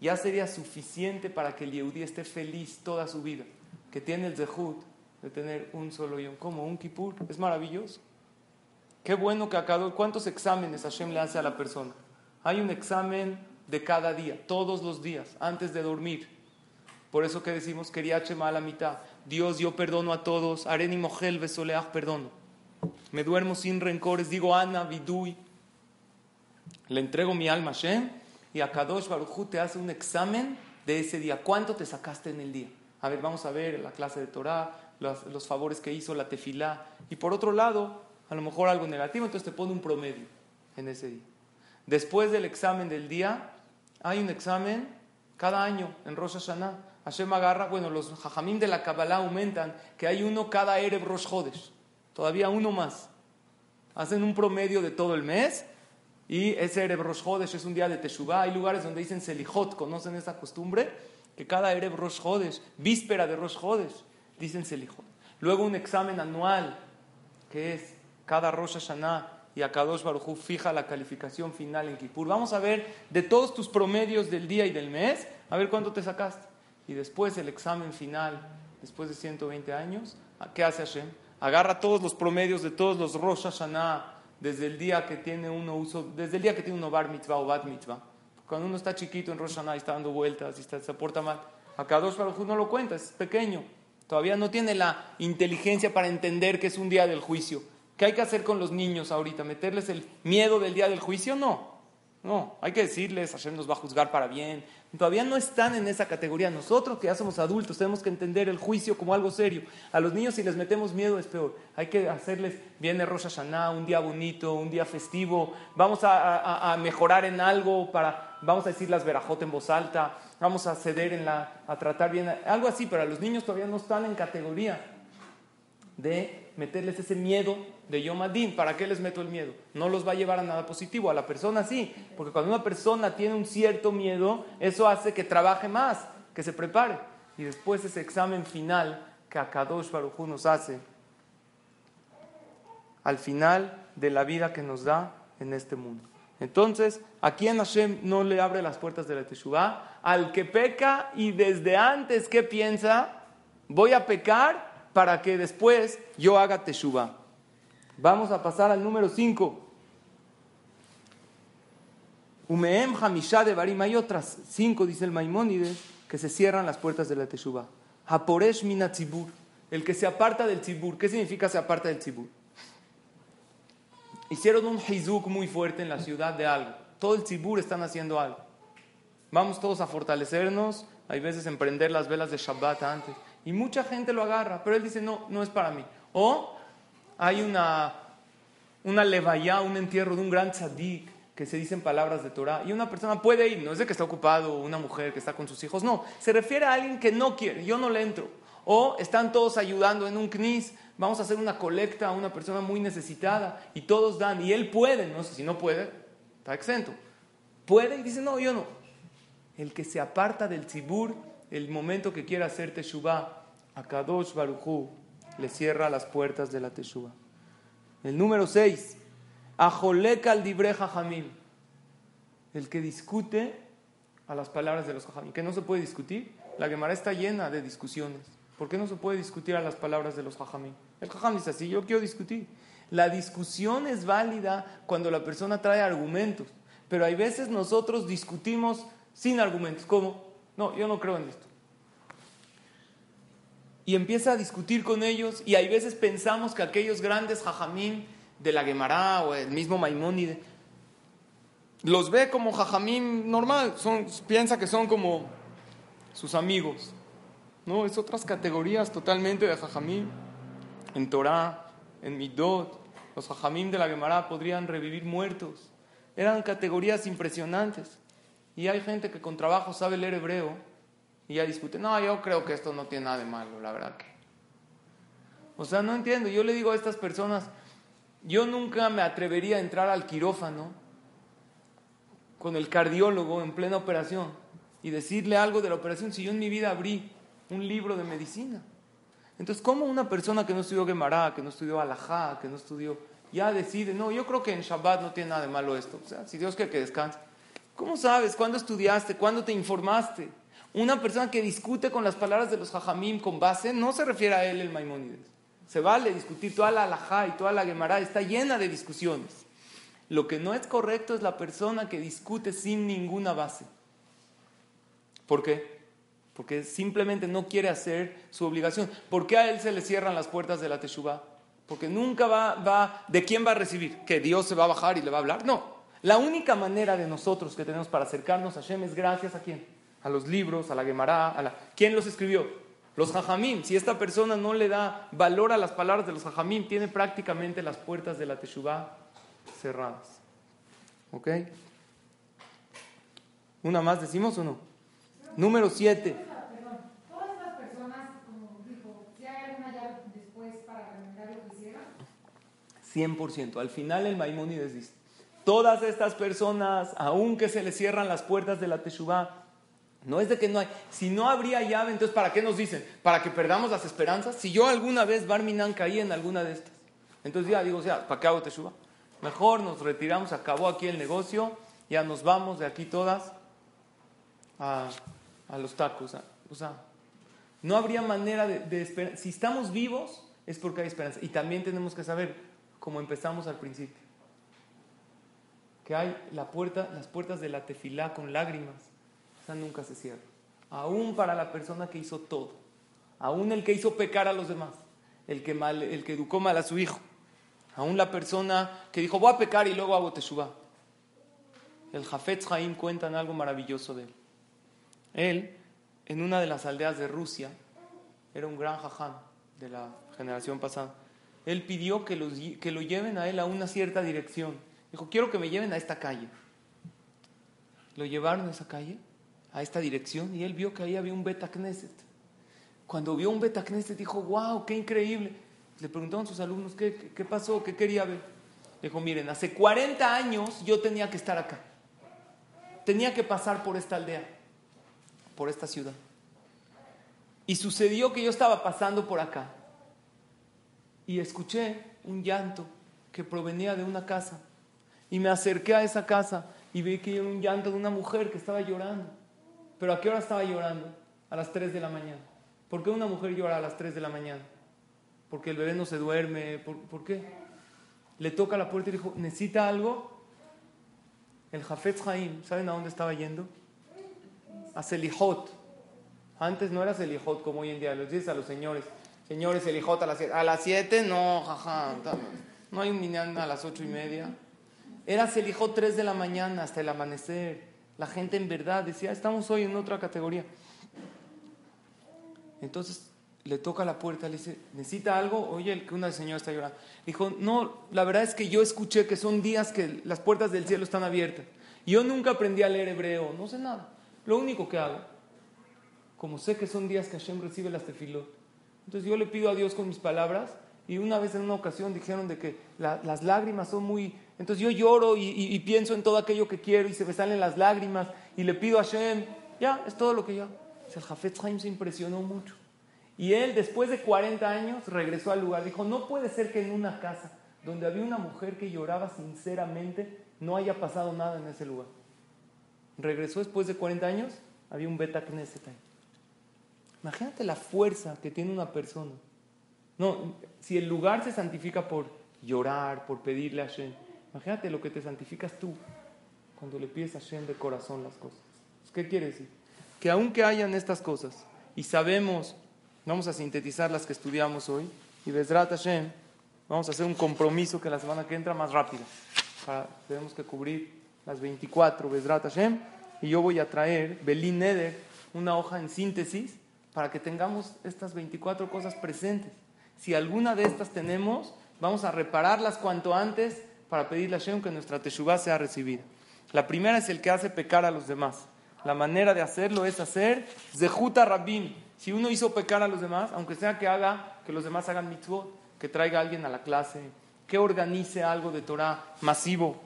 ya sería suficiente para que el Yehudi esté feliz toda su vida, que tiene el Zehut de tener un solo Yom, como un Kippur, es maravilloso. Qué bueno que acá, ¿cuántos exámenes Hashem le hace a la persona? Hay un examen de cada día, todos los días, antes de dormir. Por eso que decimos, quería a la mitad. Dios, yo perdono a todos. Areni Mogel Besoleach, perdono. Me duermo sin rencores. Digo, Ana, Vidui. Le entrego mi alma a Shem. Y a Kadosh Baruchu te hace un examen de ese día. ¿Cuánto te sacaste en el día? A ver, vamos a ver la clase de Torah, los, los favores que hizo, la tefilá. Y por otro lado, a lo mejor algo negativo, entonces te pone un promedio en ese día. Después del examen del día, hay un examen cada año en Rosh Hashanah. Hashem agarra, bueno, los jajamim de la Kabbalah aumentan que hay uno cada Erev Rosh. Todavía uno más. Hacen un promedio de todo el mes y ese Erev es un día de Teshuvah. Hay lugares donde dicen Selichot, ¿conocen esa costumbre? Que cada Erev Rosh víspera de Rosh dicen Selichot. Luego un examen anual que es cada Rosh Hashanah y Akadosh Barujú fija la calificación final en Kippur. Vamos a ver de todos tus promedios del día y del mes, a ver cuánto te sacaste. Y después el examen final, después de 120 años, ¿qué hace Hashem? Agarra todos los promedios de todos los Rosh Hashanah, desde el día que tiene uno uso, desde el día que tiene uno bar mitzvah o bat mitzvah. Cuando uno está chiquito en Rosh Hashanah y está dando vueltas y se porta mal, Akadosh Baruj no lo cuenta, es pequeño. Todavía no tiene la inteligencia para entender que es un día del juicio. ¿Qué hay que hacer con los niños ahorita? ¿Meterles el miedo del día del juicio? No. No, hay que decirles, Hashem nos va a juzgar para bien. Todavía no están en esa categoría. Nosotros que ya somos adultos tenemos que entender el juicio como algo serio. A los niños si les metemos miedo es peor. Hay que hacerles, viene Rosh Hashanah, un día bonito, un día festivo. Vamos a, mejorar en algo para, vamos a decir las verajot en voz alta. Vamos a ceder en la, a tratar bien, algo así. Pero a los niños todavía no están en categoría de meterles ese miedo de Yom ¿Para qué les meto el miedo? No los va a llevar a nada positivo. A la persona sí, porque cuando una persona tiene un cierto miedo, eso hace que trabaje más, que se prepare. Y después ese examen final que Akadosh Baruj nos hace al final de la vida que nos da en este mundo. Entonces, ¿a quién Hashem no le abre las puertas de la Teshuvah? Al que peca y desde antes, ¿qué piensa? Voy a pecar para que después yo haga Teshuvah. Vamos a pasar al número 5. Umeem Hamishá de Barim. Hay otras cinco, dice el Maimónides, que se cierran las puertas de la Teshuvah. Haporesh Minatzibur. El que se aparta del tzibur. ¿Qué significa se aparta del tzibur? Hicieron un hizuk muy fuerte en la ciudad de algo. Todo el tzibur están haciendo algo. Vamos todos a fortalecernos. Hay veces emprender las velas de Shabbat antes. Y mucha gente lo agarra, pero él dice, no, no es para mí. O hay una, una levaya, un entierro de un gran tzadik que se dicen palabras de Torah y una persona puede ir, no es de que está ocupado, una mujer que está con sus hijos, no, se refiere a alguien que no quiere, yo no le entro. O están todos ayudando en un knis, vamos a hacer una colecta a una persona muy necesitada y todos dan y él puede, no sé si no puede, está exento. Puede y dice, no, yo no. El que se aparta del tzibur, el momento que quiera hacer teshuvah, a Kadosh Baruchu le cierra las puertas de la teshuvah. El número 6, Ajoleka al dibreja jamil. El que discute a las palabras de los jajamim. ¿Que no se puede discutir? La Gemara está llena de discusiones. ¿Por qué no se puede discutir a las palabras de los jajamim? El jajam dice así, yo quiero discutir. La discusión es válida cuando la persona trae argumentos, pero hay veces nosotros discutimos sin argumentos. ¿Cómo? No, yo no creo en esto. Y empieza a discutir con ellos y hay veces pensamos que aquellos grandes jajamim de la Gemara o el mismo Maimónide los ve como jajamim normal, piensa que son como sus amigos. No, es otras categorías totalmente de Jajamim. En Torah, en Midot, los Jajamim de la Gemara podrían revivir muertos. Eran categorías impresionantes. Y hay gente que con trabajo sabe leer hebreo y ya discute. No, yo creo que esto no tiene nada de malo, la verdad que. O sea, no entiendo. Yo le digo a estas personas, yo nunca me atrevería a entrar al quirófano con el cardiólogo en plena operación y decirle algo de la operación si yo en mi vida abrí un libro de medicina. Entonces, ¿cómo una persona que no estudió Gemara, que no estudió Alajá, que no estudió, ya decide, no, yo creo que en Shabbat no tiene nada de malo esto? O sea, si Dios quiere que descanse. ¿Cómo sabes? ¿Cuándo estudiaste? ¿Cuándo te informaste? Una persona que discute con las palabras de los Jajamim con base, no se refiere a él el Maimónides. Se vale discutir toda la Alajá y toda la Gemara, está llena de discusiones. Lo que no es correcto es la persona que discute sin ninguna base. ¿Por qué? porque simplemente no quiere hacer su obligación. ¿Por qué a él se le cierran las puertas de la Teshuvah? Porque nunca va, va, ¿de quién va a recibir? ¿Que Dios se va a bajar y le va a hablar? No. La única manera de nosotros que tenemos para acercarnos a Hashem es gracias a quién? A los libros, a la Gemara, a la... ¿Quién los escribió? Los Jajamim. Si esta persona no le da valor a las palabras de los Jajamim, tiene prácticamente las puertas de la Teshuvah cerradas. ¿Ok? ¿Una más decimos o no? Número 7. 100%. Al final el Maimónides dice, todas estas personas, aunque se les cierran las puertas de la Teshuvah, no es de que no hay, si no habría llave, entonces ¿para qué nos dicen? ¿Para que perdamos las esperanzas? Si yo alguna vez Barminan caí en alguna de estas, entonces ya digo, o sea, ¿para qué hago? Mejor nos retiramos, acabó aquí el negocio, ya nos vamos de aquí todas a, los tacos. O sea, no habría manera de, de esperar. Si estamos vivos es porque hay esperanza. Y también tenemos que saber, como empezamos al principio. Que hay la puerta, las puertas de la tefilá con lágrimas, nunca se cierra. Aún para la persona que hizo todo, aún el que hizo pecar a los demás, el que, mal, el que educó mal a su hijo, aún la persona que dijo voy a pecar y luego hago teshuvah. El Jafetz Haim cuentan algo maravilloso de él. Él, en una de las aldeas de Rusia, era un gran jajam de la generación pasada él pidió que, que lo lleven a él a una cierta dirección. Dijo, quiero que me lleven a esta calle. Lo llevaron a esa calle, a esta dirección, y él vio que ahí había un Beta Knesset. Cuando vio un Beta Knesset dijo, wow, qué increíble. Le preguntaron sus alumnos, ¿qué, qué pasó? ¿Qué quería ver? Dijo, miren, hace 40 años yo tenía que estar acá. Tenía que pasar por esta aldea, por esta ciudad. Y sucedió que yo estaba pasando por acá y escuché un llanto que provenía de una casa. Y me acerqué a esa casa y vi que era un llanto de una mujer que estaba llorando. ¿Pero a qué hora estaba llorando? A las 3 de la mañana. ¿Por qué una mujer llora a las 3 de la mañana? Porque el bebé no se duerme. ¿Por, qué? Le toca la puerta y dijo, ¿necesita algo? El Jafet Haim, ¿saben a dónde estaba yendo? A Selijot. Antes no era Selijot como hoy en día, los dices a los señores, señores Selijot a las 7. A las 7 no, jaja, no hay un minyan a las 8 y media. Era Selijot 3 de la mañana hasta el amanecer. La gente en verdad decía, estamos hoy en otra categoría. Entonces le toca la puerta, le dice, ¿necesita algo? Oye, que una señora está llorando. Dijo, no, la verdad es que yo escuché que son días que las puertas del cielo están abiertas. Yo nunca aprendí a leer hebreo, no sé nada. Lo único que hago, como sé que son días que Hashem recibe las tefilot, entonces yo le pido a Dios con mis palabras y una vez en una ocasión dijeron de que las lágrimas son muy... Entonces yo lloro y, pienso en todo aquello que quiero y se me salen las lágrimas y le pido a Hashem, ya, es todo lo que yo. El Jafet Haim se impresionó mucho. Y él, después de 40 años, regresó al lugar. Dijo, no puede ser que en una casa donde había una mujer que lloraba sinceramente, no haya pasado nada en ese lugar. Regresó después de 40 años, había un Beta Knesset ahí. Imagínate la fuerza que tiene una persona. No, si el lugar se santifica por llorar, por pedirle a Hashem, imagínate lo que te santificas tú cuando le pides a Hashem de corazón las cosas. ¿Qué quiere decir? Que aunque hayan estas cosas y sabemos Vamos a sintetizar las que estudiamos hoy. Y Bezrat Hashem, vamos a hacer un compromiso que la semana que entra más rápido. tenemos que cubrir las 24 Bezrat Hashem. Y yo voy a traer Belín Neder, una hoja en síntesis, para que tengamos estas 24 cosas presentes. Si alguna de estas tenemos, vamos a repararlas cuanto antes para pedirle a Hashem que nuestra Teshuvah sea recibida. La primera es el que hace pecar a los demás. La manera de hacerlo es hacer Zehuta Rabim, si uno hizo pecar a los demás, aunque sea que haga, que los demás hagan mitzvot, que traiga a alguien a la clase, que organice algo de Torah masivo.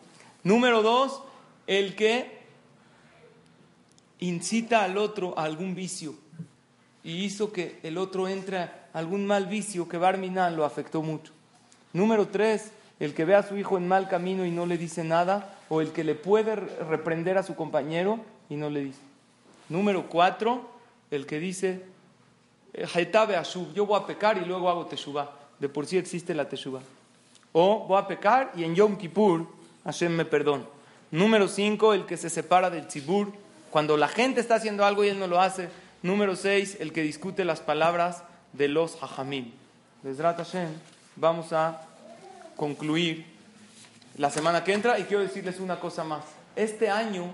Número dos, el que incita al otro a algún vicio y hizo que el otro entre algún mal vicio que Barminan lo afectó mucho. Número tres, el que ve a su hijo en mal camino y no le dice nada, o el que le puede reprender a su compañero y no le dice. Número cuatro, el que dice, yo voy a pecar y luego hago teshuvah. De por sí existe la teshuvah. O voy a pecar y en Yom Kippur Hashem me perdona. Número 5, el que se separa del tzibur. Cuando la gente está haciendo algo y él no lo hace. Número 6, el que discute las palabras de los hajamim. Desrat Hashem, vamos a concluir la semana que entra y quiero decirles una cosa más. Este año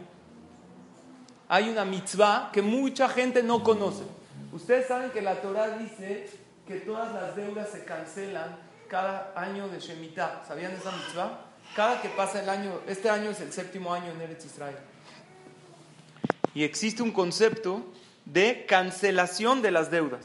hay una mitzvah que mucha gente no conoce. Ustedes saben que la Torah dice que todas las deudas se cancelan cada año de Shemitah. ¿Sabían esa mitzvah? Cada que pasa el año, este año es el séptimo año en Eretz Israel. Y existe un concepto de cancelación de las deudas.